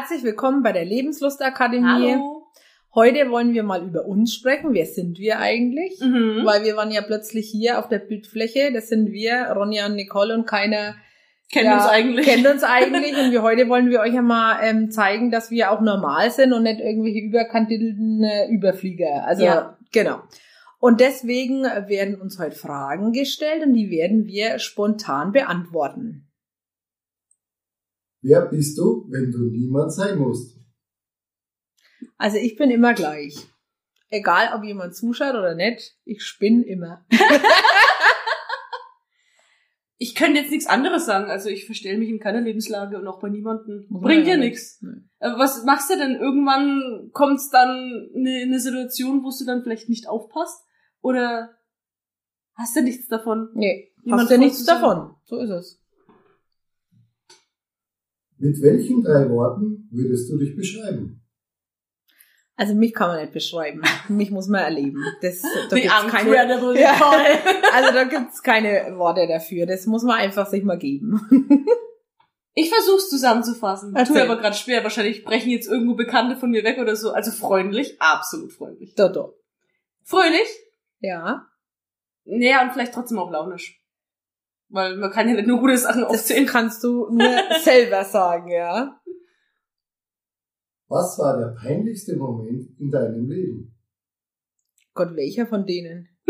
Herzlich willkommen bei der Lebenslustakademie. Hallo. Heute wollen wir mal über uns sprechen. Wer sind wir eigentlich? Mhm. Weil wir waren ja plötzlich hier auf der Bildfläche. Das sind wir, Ronja und Nicole und keiner Kennen ja, uns eigentlich. kennt uns eigentlich. Und wir heute wollen wir euch ja mal ähm, zeigen, dass wir auch normal sind und nicht irgendwelche überkantelten äh, Überflieger. Also Ja. genau. Und deswegen werden uns heute Fragen gestellt und die werden wir spontan beantworten. Wer bist du, wenn du niemand sein musst? Also ich bin immer gleich. Egal, ob jemand zuschaut oder nicht, ich spinne immer. Ich könnte jetzt nichts anderes sagen. Also ich verstelle mich in keiner Lebenslage und auch bei niemandem. Bringt ja ja nichts. Aber was machst du denn? Irgendwann kommt es dann eine, eine Situation, wo du dann vielleicht nicht aufpasst? Oder hast du nichts davon? Nee, Niemand hast ja nichts davon. So ist es. Mit welchen drei Worten würdest du dich beschreiben? Also mich kann man nicht beschreiben. mich muss man erleben. Das, da The gibt's keine, Ja. Also da gibt's keine Worte dafür. Das muss man einfach sich mal geben. Ich versuch's zusammenzufassen. Erzähl. Tue aber gerade schwer. Wahrscheinlich brechen jetzt irgendwo Bekannte von mir weg oder so. Also freundlich, absolut freundlich. Dodo. Fröhlich, Ja. naja, und vielleicht trotzdem auch launisch. Weil man kann ja nicht nur gute Sachen Das aufzählen. kannst du nur selber sagen, ja. Was war der peinlichste Moment in deinem Leben? Gott, welcher von denen?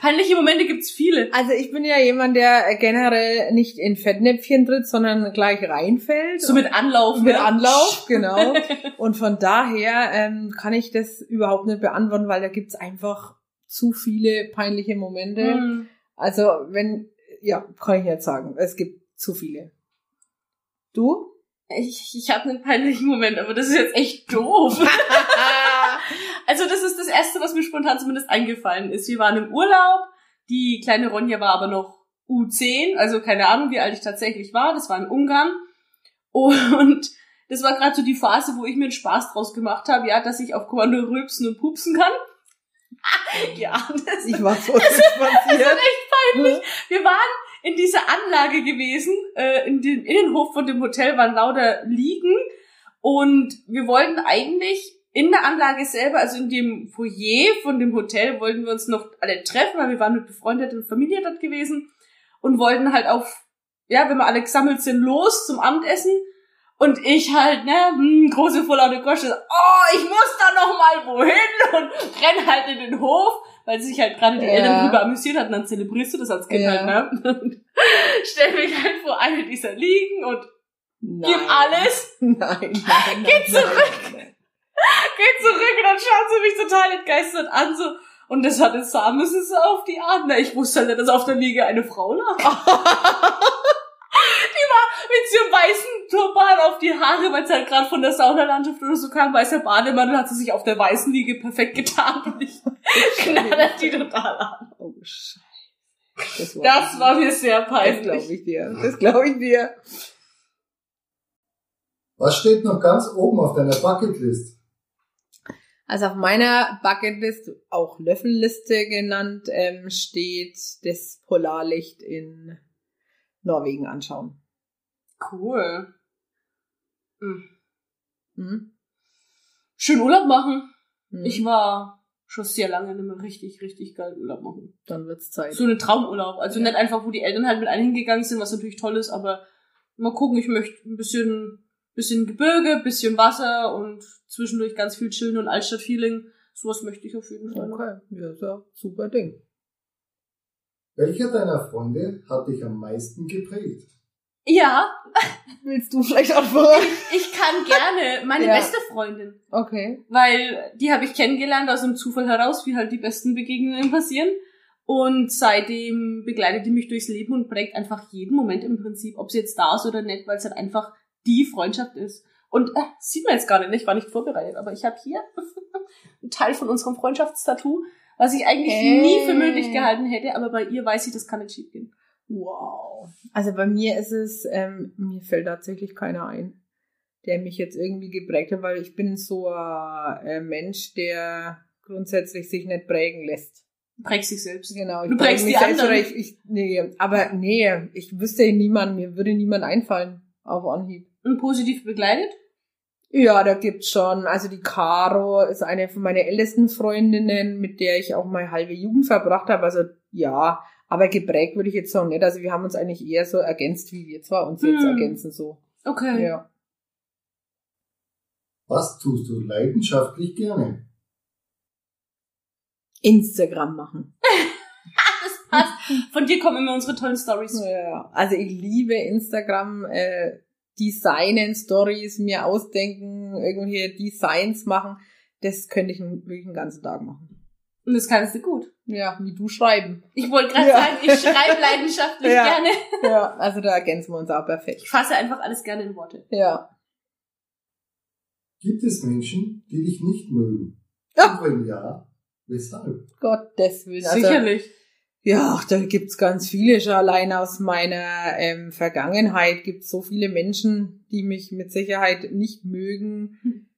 Peinliche Momente gibt's viele. Also ich bin ja jemand, der generell nicht in Fettnäpfchen tritt, sondern gleich reinfällt. So mit Anlauf. mit ne? Anlauf, genau. Und von daher ähm, kann ich das überhaupt nicht beantworten, weil da gibt's einfach zu viele peinliche Momente. Hm. Also wenn, ja, kann ich jetzt sagen, es gibt zu viele. Du? Ich, ich habe einen peinlichen Moment, aber das ist jetzt echt doof. also das ist das Erste, was mir spontan zumindest eingefallen ist. Wir waren im Urlaub, die kleine Ronja war aber noch U10, also keine Ahnung, wie alt ich tatsächlich war. Das war in Ungarn. Und das war gerade so die Phase, wo ich mir einen Spaß draus gemacht habe, ja, dass ich auf Kommando rülpsen und pupsen kann. Ja, das ich war so passiert. Wir waren in dieser Anlage gewesen, äh, in dem Innenhof von dem Hotel waren lauter Liegen und wir wollten eigentlich in der Anlage selber, also in dem Foyer von dem Hotel, wollten wir uns noch alle treffen, weil wir waren mit befreundeten Familie dort gewesen und wollten halt auf, ja, wenn wir alle gesammelt sind, los zum Abendessen. Und ich halt, ne, hm, große vorlaute Gosche, oh, ich muss da noch mal wohin und renn halt in den Hof, weil sich halt gerade die Ja. Eltern drüber amüsiert hatten, dann zelebrierst du das als Kind Ja. halt, ne? Und stell mich halt vor eine dieser Liegen und Nein. gib alles, Nein, nein, nein. Geh zurück. nein. geh zurück und dann schaut sie mich total entgeistert an, so, und das hatte Samus so auf die Art. Na, ich wusste halt dass auf der Liege eine Frau lag. die war mit so einem weißen Turban auf die Haare, weil es halt gerade von der Saunalandschaft oder so kam, weißer Bademantel, hat sie sich auf der weißen Liege perfekt getan und ich knallert die total an. Oh, Scheiße. Das war, Das war mir sehr Das glaube peinlich. ich dir. Das glaube ich dir. Was steht noch ganz oben auf deiner Bucketlist? Also auf meiner Bucketlist, auch Löffelliste genannt, ähm, steht das Polarlicht in Norwegen anschauen. Cool. Hm. Hm? Schön Urlaub machen. Hm. Ich war schon sehr lange nicht mehr richtig, richtig geil Urlaub machen. Dann wird's Zeit. So eine Traumurlaub. Also Ja. nicht einfach, wo die Eltern halt mit einem hingegangen sind, was natürlich toll ist, aber mal gucken, ich möchte ein bisschen, bisschen Gebirge, bisschen Wasser und zwischendurch ganz viel chillen und Altstadt-Feeling. Sowas möchte ich auf jeden Fall. Okay, ja, ist ja super Ding. Welcher deiner Freunde hat dich am meisten geprägt? Ja, Willst du vielleicht anfangen? ich kann gerne. Meine Ja. beste Freundin. Okay. weil die habe ich kennengelernt aus dem Zufall heraus, wie halt die besten Begegnungen passieren. Und seitdem begleitet die mich durchs Leben und prägt einfach jeden Moment im Prinzip, ob sie jetzt da ist oder nicht, weil es halt einfach die Freundschaft ist. Und äh, sieht man jetzt gerade nicht, ich war nicht vorbereitet, aber ich habe hier einen Teil von unserem Freundschaftstattoo, was ich eigentlich Hey. nie für möglich gehalten hätte, aber bei ihr weiß ich, das kann nicht schief gehen. Wow. Also bei mir ist es, ähm, mir fällt tatsächlich keiner ein, der mich jetzt irgendwie geprägt hat, weil ich bin so ein äh, Mensch, der grundsätzlich sich nicht prägen lässt. Prägst dich selbst. Genau, ich Du prägst mich die selbst anderen. ich, ich, nee, aber nee, ich wüsste niemand, mir würde niemand einfallen auf Anhieb. Und positiv begleitet? Ja, da gibt's schon. Also die Caro ist eine von meinen ältesten Freundinnen, mit der ich auch meine halbe Jugend verbracht habe. Also ja, aber geprägt würde ich jetzt sagen nicht. Also wir haben uns eigentlich eher so ergänzt, wie wir zwar uns jetzt Hm. ergänzen so. Okay. Ja. Was tust du leidenschaftlich gerne? Instagram machen. Das passt. Von dir kommen immer unsere tollen Stories. Ja, also ich liebe Instagram, äh, Designen, Stories, mir ausdenken, irgendwelche Designs machen. Das könnte ich wirklich den ganzen Tag machen. Und das kannst du gut. Ja, wie du schreiben. Ich wollte gerade Ja. sagen, ich schreibe leidenschaftlich Ja. gerne. Ja, also da ergänzen wir uns auch perfekt. Ich fasse einfach alles gerne in Worte. Ja. Gibt es Menschen, die dich nicht mögen? Ja. Und wenn ja, weshalb? Gottes Willen. Also, Sicherlich. Ja, da gibt's ganz viele. Schon allein aus meiner ähm, Vergangenheit gibt's so viele Menschen, die mich mit Sicherheit nicht mögen.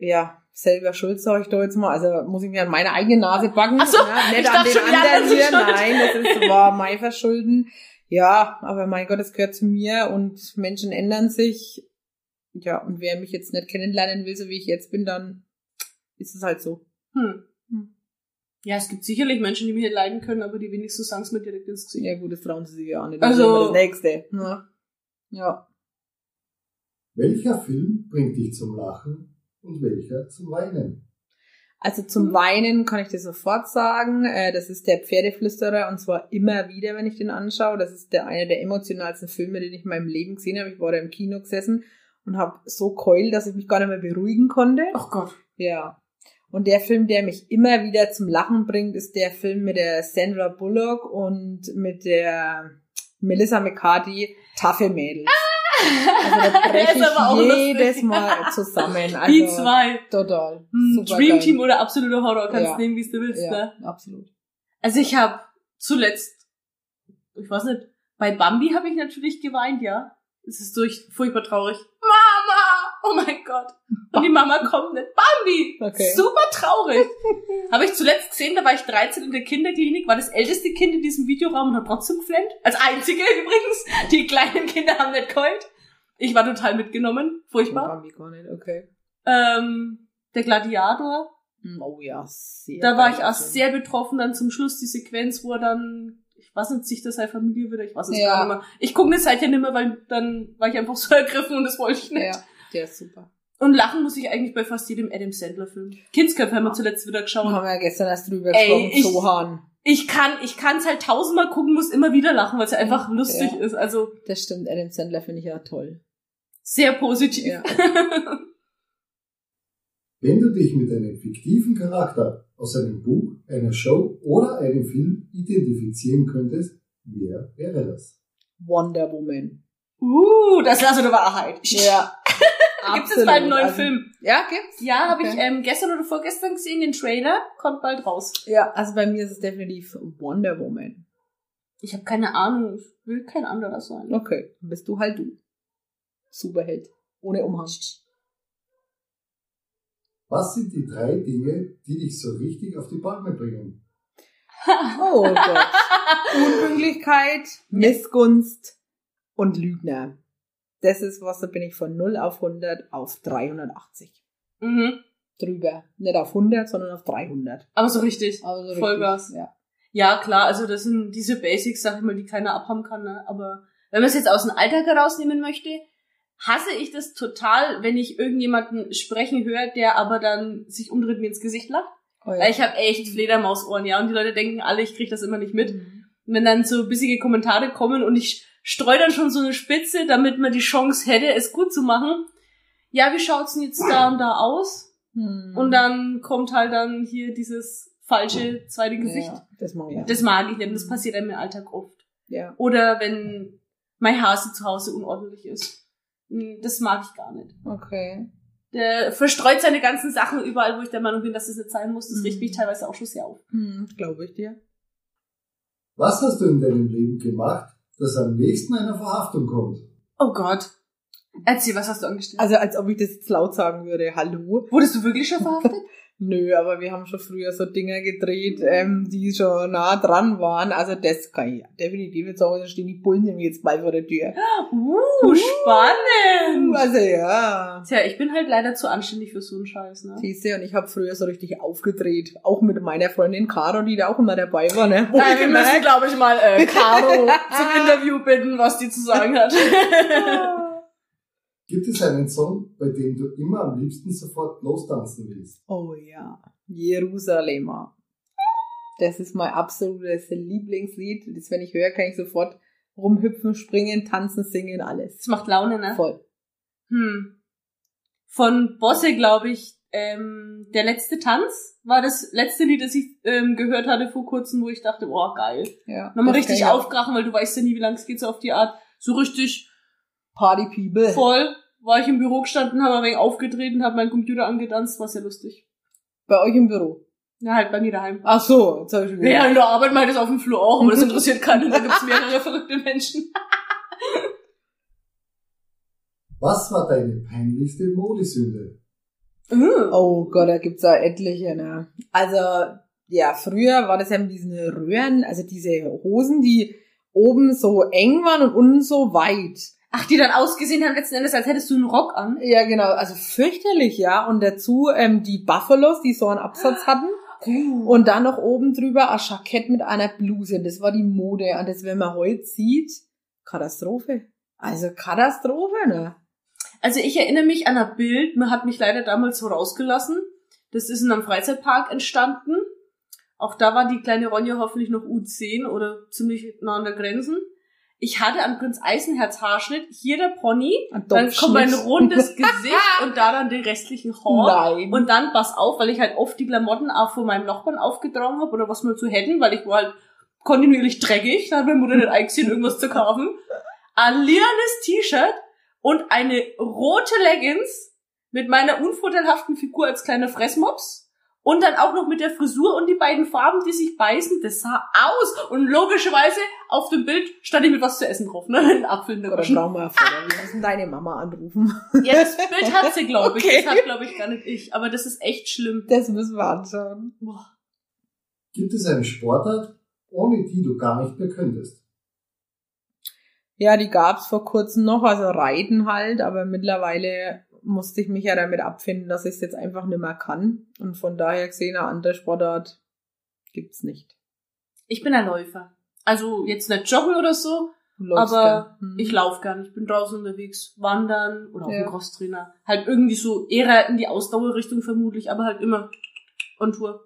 Ja, selber schuld, sag ich da jetzt mal. Also muss ich mir an meine eigene Nase backen. Ach so, ja, nicht ich an dachte den schon, anderen hier. schuld. Nein, das ist, war mein Verschulden. Ja, aber mein Gott, es gehört zu mir und Menschen ändern sich. Ja, und wer mich jetzt nicht kennenlernen will, so wie ich jetzt bin, dann ist es halt so. Hm. Hm. Ja, es gibt sicherlich Menschen, die mich nicht leiden können, aber die wenigstens sagen es mir direkt ins Gesicht. Ja gut, das trauen sie sich ja auch nicht. Also- Das ist immer das Nächste. Ja. ja. Welcher Film bringt dich zum Lachen und welcher zum Weinen? Also zum Weinen kann ich dir sofort sagen, äh, das ist der Pferdeflüsterer und zwar immer wieder, wenn ich den anschaue. Das ist der einer der emotionalsten Filme, den ich in meinem Leben gesehen habe. Ich war da im Kino gesessen und habe so keult, dass ich mich gar nicht mehr beruhigen konnte. Ach Gott. Ja. Und der Film, der mich immer wieder zum Lachen bringt, ist der Film mit der Sandra Bullock und mit der Melissa McCarthy, Taffe Mädels. Also da breche ist aber auch ich jedes Mal zusammen. Also, die zwei. Total. Hm, Dream geil. Team oder absoluter Horror, kannst Ja. du nehmen, wie du willst. Ne? Ja, absolut. Also ich habe zuletzt, ich weiß nicht, bei Bambi habe ich natürlich geweint, ja. Es ist durch furchtbar traurig. Mama! Oh mein Gott. Und die Mama kommt nicht. Bambi! Okay. Super traurig. habe ich zuletzt gesehen, da war ich 13 in der Kinderklinik, war das älteste Kind in diesem Videoraum und hat trotzdem geflennt. Als einzige übrigens. Die kleinen Kinder haben nicht geheult. Ich war total mitgenommen. Furchtbar. Bambi gar nicht, okay. Ähm, der Gladiator. Hm, Oh ja, sehr. Da war ich auch sehr betroffen, dann zum Schluss die Sequenz, wo er dann, ich weiß nicht, sich das seine Familie wieder, ich weiß es Ja. gar nicht mehr. Ich gucke das seither nicht mehr, weil dann war ich einfach so ergriffen und das wollte ich nicht. Ja, der ist super. Und lachen muss ich eigentlich bei fast jedem Adam Sandler Film. Kindsköpfe haben wir zuletzt wieder geschaut. Haben wir ja gestern erst drüber gesprochen, ich- Sohan. Ich kann, ich kann's halt tausendmal gucken, muss immer wieder lachen, weil es ja einfach lustig Ja. ist. Also Das stimmt, Adam Sandler finde ich ja toll. Sehr positiv. Ja. Wenn du dich mit einem fiktiven Charakter aus einem Buch, einer Show oder einem Film identifizieren könntest, wer wäre das? Wonder Woman. uh, das ist also der Wahrheit. Ja. Gibt es bald einen neuen Also- Film? Ja, gibt's? Ja, habe ich ähm, gestern oder vorgestern gesehen, den Trailer. Kommt bald raus. Ja, also bei mir ist es definitiv Wonder Woman. Ich habe keine Ahnung. Ich will kein anderer sein. Okay, dann bist du halt du. Superheld. Ohne Umhang. Was sind die drei Dinge, die dich so richtig auf die Palme bringen? Oh Gott. Unpünktlichkeit, Missgunst und Lügner. Das ist was, da bin ich von 0 auf 100 auf 380. mhm. Drüber. Nicht auf 100, sondern auf 300. Aber so richtig. Also richtig, Vollgas. Ja. Ja, klar, also das sind diese Basics, sag ich mal, die keiner abhaben kann. Ne? Aber wenn man es jetzt aus dem Alltag herausnehmen möchte, hasse ich das total, wenn ich irgendjemanden sprechen höre, der aber dann sich umdreht mir ins Gesicht lacht. Oh, ja. Weil ich habe echt Fledermausohren, ja, und die Leute denken alle, ich krieg das immer nicht mit. Mhm. Und wenn dann so bissige Kommentare kommen und ich streue dann schon so eine Spitze, damit man die Chance hätte, es gut zu machen. Ja, wie schaut's denn jetzt da und da aus? Hm. Und dann kommt halt dann hier dieses falsche zweite Gesicht. Ja, das mag ich. auch. Das mag ich nicht, das passiert einem im Alltag oft. ja. Oder wenn mein Hase zu Hause unordentlich ist. Hm, Das mag ich gar nicht. Okay. Der verstreut seine ganzen Sachen überall, wo ich der Meinung bin, dass es nicht sein muss. Das Mhm. riecht mich teilweise auch schon sehr auf. Hm, Glaube ich dir. Was hast du in deinem Leben gemacht, das am nächsten einer Verhaftung kommt? Oh Gott. Erzähl, was hast du angestellt? Also als ob ich das jetzt laut sagen würde. Hallo? Wurdest du wirklich schon verhaftet? Nö, aber wir haben schon früher so Dinger gedreht, ähm, die schon nah dran waren. Also das kann ich definitiv nicht sagen, da stehen die Bullen nämlich jetzt bald vor der Tür. Uh, spannend. Also ja. Tja, ich bin halt leider zu anständig für so einen Scheiß, ne? Siehst du, und ich habe früher so richtig aufgedreht. Auch mit meiner Freundin Caro, die da auch immer dabei war, ne? Nein, wir müssen, glaube ich, mal äh, Caro zum Interview bitten, was die zu sagen hat. Gibt es einen Song, bei dem du immer am liebsten sofort lostanzen willst? Oh ja, Jerusalemer. Das ist mein absolutes Lieblingslied. Das, wenn ich höre, kann ich sofort rumhüpfen, springen, tanzen, singen, alles. Das macht Laune, ne? Voll. Hm. Von Bosse, glaube ich, ähm, der letzte Tanz war das letzte Lied, das ich ähm, gehört hatte vor kurzem, wo ich dachte, oh geil. Ja. Nochmal richtig aufkrachen, weil du weißt ja nie, wie lange es geht so auf die Art. So richtig Party People. voll war ich im Büro gestanden, habe ein wenig aufgedreht und habe meinen Computer angedanzt, war sehr lustig. Bei euch im Büro. Ja, halt bei mir daheim. Ach so, jetzt habe ich schon Ja, wieder. in der Arbeit meint es auf dem Flur auch, aber das interessiert keinen, da gibt's mehrere verrückte Menschen. Was war deine peinlichste Modesünde? Uh. Oh Gott, da gibt's da etliche, ne? Also, ja, früher war das ja mit diesen Röhren, also diese Hosen, die oben so eng waren und unten so weit. Ach, die dann ausgesehen haben letzten Endes, als hättest du einen Rock an. Ja, genau, also fürchterlich, ja. Und dazu ähm, die Buffalos, die so einen Absatz hatten. Und dann noch oben drüber ein Jackett mit einer Bluse. Das war die Mode. Und das, wenn man heute sieht, Katastrophe. Also Katastrophe, ne? Also ich erinnere mich an ein Bild, man hat mich leider damals so rausgelassen. Das ist in einem Freizeitpark entstanden. Auch da war die kleine Ronja hoffentlich noch U10 oder ziemlich nah an der Grenzen. Ich hatte an Prinz Eisenherz Haarschnitt, hier der Pony, dann kommt ein Doppelschnitt. rundes Gesicht und da dann die restlichen Haare. Nein. Und dann pass auf, weil ich halt oft die Klamotten auch von meinem Nachbarn aufgetragen habe oder was wir zu hätten, weil ich war halt kontinuierlich dreckig, da hat meine Mutter nicht eingesehen, irgendwas zu kaufen. Ein lilanes T-Shirt und eine rote Leggings mit meiner unvorteilhaften Figur als kleiner Fressmops. Und dann auch noch mit der Frisur und die beiden Farben, die sich beißen, das sah aus. Und logischerweise auf dem Bild stand ich mit was zu essen drauf, ne? Ein Apfel in der Oder Tasche. Traumafälle. Wir müssen deine Mama anrufen. Ja, das Bild hat sie, glaube ich. Okay. Das hat, glaube ich, gar nicht ich. Aber das ist echt schlimm. Das müssen wir anschauen. Boah. Gibt es eine Sportart, ohne die du gar nicht mehr könntest? Ja, die gab's vor kurzem noch, also Reiten halt, aber mittlerweile musste ich mich ja damit abfinden, dass ich es jetzt einfach nicht mehr kann. Und von daher gesehen, eine andere Sportart gibt's nicht. Ich bin ein Läufer. Also jetzt nicht joggen oder so, Du läufst aber gern. Ich laufe gern. Ich bin draußen unterwegs, wandern oder auf Ja. dem Crosstrainer. Halt irgendwie so eher in die Ausdauerrichtung vermutlich, aber halt immer on Tour.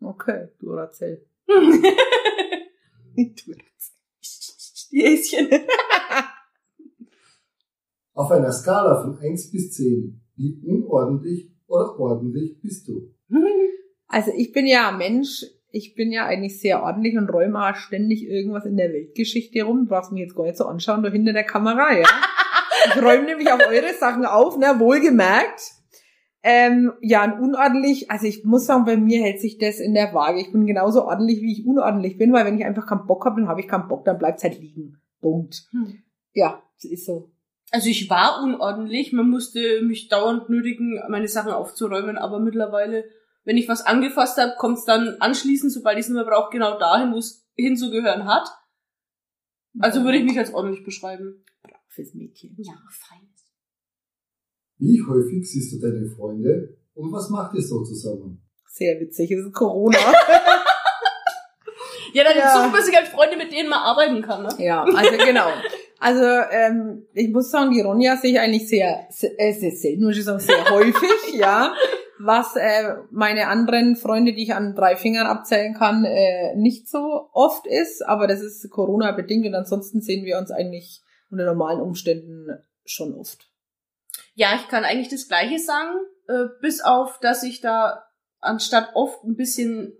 Okay, Duracell. Die Häschen. Auf einer Skala von 1 bis 10, wie unordentlich oder ordentlich bist du? Also ich bin ja ein Mensch, ich bin ja eigentlich sehr ordentlich und räume auch ständig irgendwas in der Weltgeschichte rum. Du brauchst mich jetzt gar nicht so anschauen, da hinter der Kamera, ja. Ich räume nämlich auch eure Sachen auf, ne, wohlgemerkt. Ähm, ja, und unordentlich, also ich muss sagen, bei mir hält sich das in der Waage. Ich bin genauso ordentlich, wie ich unordentlich bin, weil wenn ich einfach keinen Bock habe, dann habe ich keinen Bock, dann bleibt's halt liegen. Punkt. Hm. Ja, das ist so. Also ich war unordentlich, man musste mich dauernd nötigen, meine Sachen aufzuräumen, aber mittlerweile, wenn ich was angefasst habe, kommt es dann anschließend, sobald ich es nicht mehr brauche, genau dahin, wo es hinzugehören hat. Also würde ich mich als ordentlich beschreiben. Fürs Mädchen. Ja, feines. Wie häufig siehst du deine Freunde und was macht ihr so zusammen? Sehr witzig, es ist Corona. Ja, dann Ja. sucht man sich halt Freunde, mit denen man arbeiten kann, ne? Ja, also genau. Also ähm, ich muss sagen, die Ronja sehe ich eigentlich sehr, sehr, äh, sehr selten, muss ich sagen, sehr häufig, ja. Was äh, meine anderen Freunde, die ich an drei Fingern abzählen kann, äh, nicht so oft ist. Aber das ist Corona-bedingt und ansonsten sehen wir uns eigentlich unter normalen Umständen schon oft. Ja, ich kann eigentlich das Gleiche sagen, äh, bis auf, dass ich da anstatt oft ein bisschen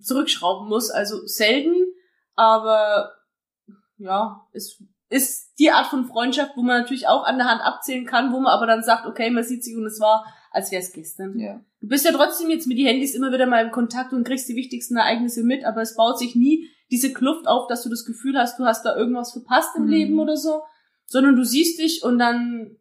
zurückschrauben muss. Also selten, aber ja, es ist die Art von Freundschaft, wo man natürlich auch an der Hand abzählen kann, wo man aber dann sagt, okay, man sieht sich und es war, als wäre es gestern. Ja. Du bist ja trotzdem jetzt mit die Handys immer wieder mal im Kontakt und kriegst die wichtigsten Ereignisse mit, aber es baut sich nie diese Kluft auf, dass du das Gefühl hast, du hast da irgendwas verpasst im Mhm. Leben oder so, sondern du siehst dich und dann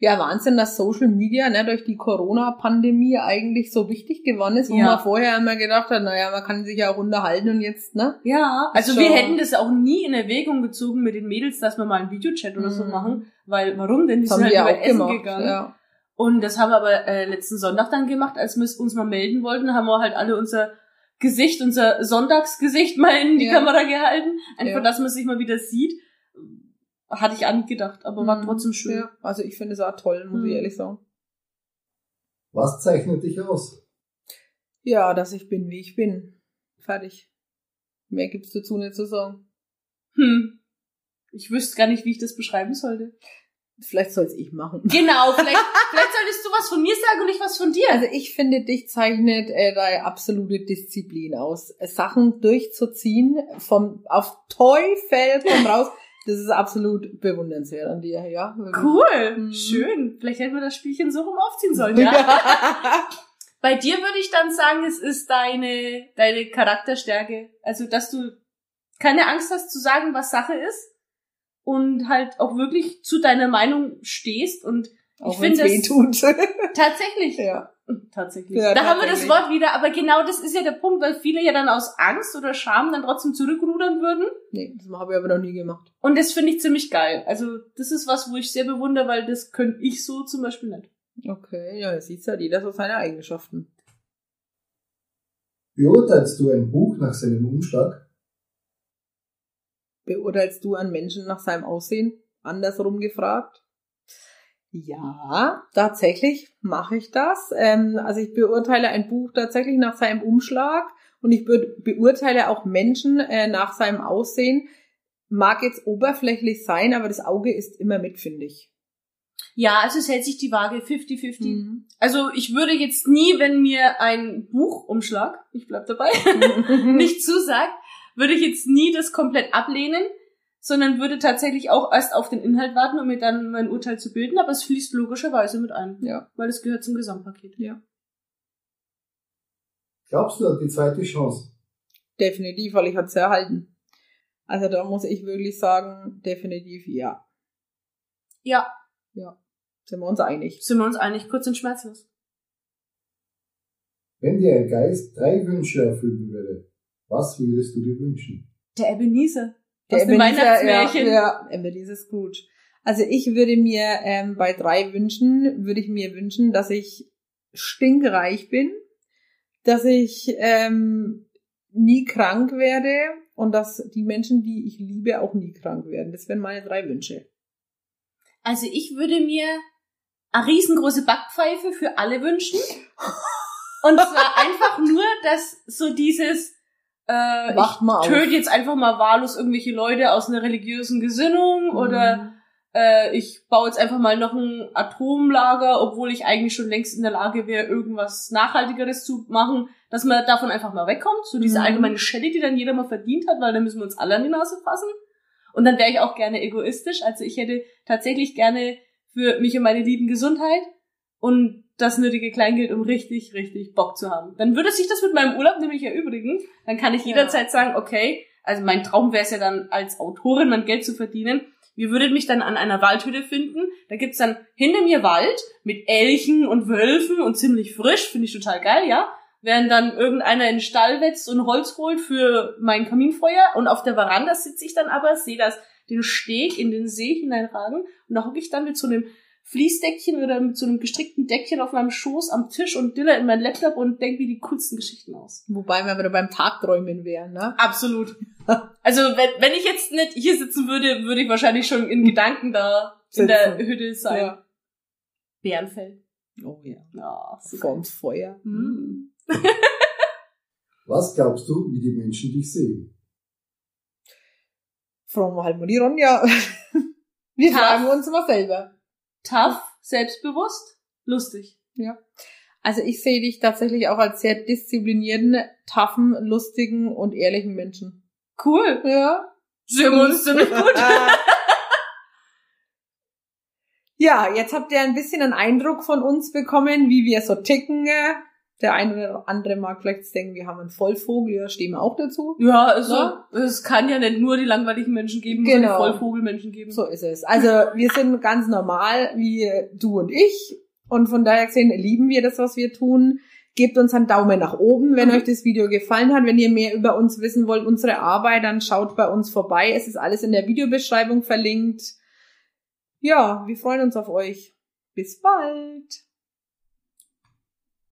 Ja, Wahnsinn, dass Social Media ne, durch die Corona-Pandemie eigentlich so wichtig geworden ist, wo Ja. man vorher immer gedacht hat, naja, man kann sich ja auch unterhalten und jetzt, ne? Ja, also wir hätten das auch nie in Erwägung gezogen mit den Mädels, dass wir mal einen Videochat oder so Mhm. machen, weil warum denn? Das sind halt über auch Essen gemacht. gegangen. Ja. Und das haben wir aber äh, letzten Sonntag dann gemacht, als wir uns mal melden wollten, haben wir halt alle unser Gesicht, unser Sonntagsgesicht mal in die Ja. Kamera gehalten. Einfach, Ja. dass man sich mal wieder sieht. Hatte ich auch nicht gedacht, aber war Mhm. trotzdem schön. Ja, also ich finde es auch toll, muss ich Mhm. ehrlich sagen. Was zeichnet dich aus? Ja, dass ich bin, wie ich bin. Fertig. Mehr gibt's dazu nicht zu sagen. Hm. Ich wüsste gar nicht, wie ich das beschreiben sollte. Vielleicht soll's ich machen. Genau, vielleicht, vielleicht solltest du was von mir sagen und ich was von dir. Also ich finde, dich zeichnet äh, deine absolute Disziplin aus. Sachen durchzuziehen, vom auf Teufel komm raus, das ist absolut bewundernswert an dir, ja. Cool, Mhm. schön. Vielleicht hätten wir das Spielchen so rum aufziehen sollen, ja? Bei dir würde ich dann sagen, es ist deine, deine Charakterstärke. Also, dass du keine Angst hast zu sagen, was Sache ist und halt auch wirklich zu deiner Meinung stehst und Auch Ich wenn's finde weh das- tut. tatsächlich, ja. tatsächlich. Ja, da haben wir das. Wort wieder, aber genau das ist ja der Punkt, weil viele ja dann aus Angst oder Scham dann trotzdem zurückrudern würden. Nee, das habe ich aber noch nie gemacht. Und das finde ich ziemlich geil. Also, das ist was, wo ich sehr bewundere, weil das könnte ich so zum Beispiel nicht. Okay, ja, sieht's ja jeder so seine Eigenschaften. Beurteilst du ein Buch nach seinem Umschlag? Beurteilst du einen Menschen nach seinem Aussehen? Andersrum gefragt? Ja, tatsächlich mache ich das. Ähm, also ich beurteile ein Buch tatsächlich nach seinem Umschlag und ich be beurteile auch Menschen äh, nach seinem Aussehen. Mag jetzt oberflächlich sein, aber das Auge ist immer mit, finde ich. Ja, also es hält sich die Waage 50-50. Mhm. Also ich würde jetzt nie, wenn mir ein Buchumschlag, ich bleib dabei, nicht zusagt, würde ich jetzt nie das komplett ablehnen, sondern würde tatsächlich auch erst auf den Inhalt warten, um mir dann mein Urteil zu bilden, aber es fließt logischerweise mit ein, Ja, weil es gehört zum Gesamtpaket. ja. Glaubst du an die zweite Chance? Definitiv, weil ich hat's ja erhalten. Also da muss ich wirklich sagen, definitiv ja. Ja, Sind wir uns einig. sind wir uns einig, kurz und schmerzlos. Wenn dir ein Geist drei Wünsche erfüllen würde, was würdest du dir wünschen? Der Ebenezer. Der Ebenezer, Weihnachtsmärchen. Ja, ja, Ebenezer Scrooge. Also ich würde mir ähm, bei drei Wünschen, würde ich mir wünschen, dass ich stinkreich bin, dass ich ähm, nie krank werde und dass die Menschen, die ich liebe, auch nie krank werden. Das wären meine drei Wünsche. Also ich würde mir eine riesengroße Backpfeife für alle wünschen. Und zwar einfach nur, dass so dieses äh, Wacht mal ich töte jetzt einfach mal wahllos irgendwelche Leute aus einer religiösen Gesinnung oder Mhm. äh, ich baue jetzt einfach mal noch ein Atomlager, obwohl ich eigentlich schon längst in der Lage wäre, irgendwas Nachhaltigeres zu machen, dass man davon einfach mal wegkommt. So diese Mhm. allgemeine Schelle, die dann jeder mal verdient hat, weil dann müssen wir uns alle an die Nase fassen. Und dann wäre ich auch gerne egoistisch. Also ich hätte tatsächlich gerne für mich und meine lieben Gesundheit und das nötige Kleingeld, um richtig, richtig Bock zu haben. Dann würde sich das mit meinem Urlaub nämlich erübrigen. Dann kann ich Ja. jederzeit sagen, okay, also mein Traum wäre es ja dann als Autorin mein Geld zu verdienen. Ihr würdet mich dann an einer Waldhütte finden. Da gibt's dann hinter mir Wald mit Elchen und Wölfen und ziemlich frisch, finde ich total geil, ja. Während dann irgendeiner in den Stall wetzt und Holz holt für mein Kaminfeuer und auf der Veranda sitze ich dann aber, sehe das den Steg in den See hineinragen und da hocke ich dann mit so einem Fließdeckchen oder mit so einem gestrickten Deckchen auf meinem Schoß am Tisch und diller in mein Laptop und denke mir die coolsten Geschichten aus. Wobei wir wieder beim Tagträumen wären, ne? Absolut. Also wenn, wenn ich jetzt nicht hier sitzen würde, würde ich wahrscheinlich schon in Gedanken da in der Sitzen. Hütte sein. Ja. Bärenfell. Oh ja. Ja, super. Vorms Feuer. Hm. Was glaubst du, wie die Menschen dich sehen? Mal die Ronja. Wir fragen uns mal selber. Tough, selbstbewusst, lustig. Ja. Also ich sehe dich tatsächlich auch als sehr disziplinierten, toughen, lustigen und ehrlichen Menschen. Cool. Ja. Sehen wir uns ziemlich gut. Ja, jetzt habt ihr ein bisschen einen Eindruck von uns bekommen, wie wir so ticken. Der eine oder andere mag vielleicht denken, wir haben einen Vollvogel, ja, stehen wir auch dazu. Ja, also Ja. es kann ja nicht nur die langweiligen Menschen geben, Genau. kann Vollvogelmenschen geben. So ist es. Also wir sind ganz normal wie du und ich und von daher gesehen lieben wir das, was wir tun. Gebt uns einen Daumen nach oben, wenn Mhm. euch das Video gefallen hat. Wenn ihr mehr über uns wissen wollt, unsere Arbeit, dann schaut bei uns vorbei. Es ist alles in der Videobeschreibung verlinkt. Ja, wir freuen uns auf euch. Bis bald.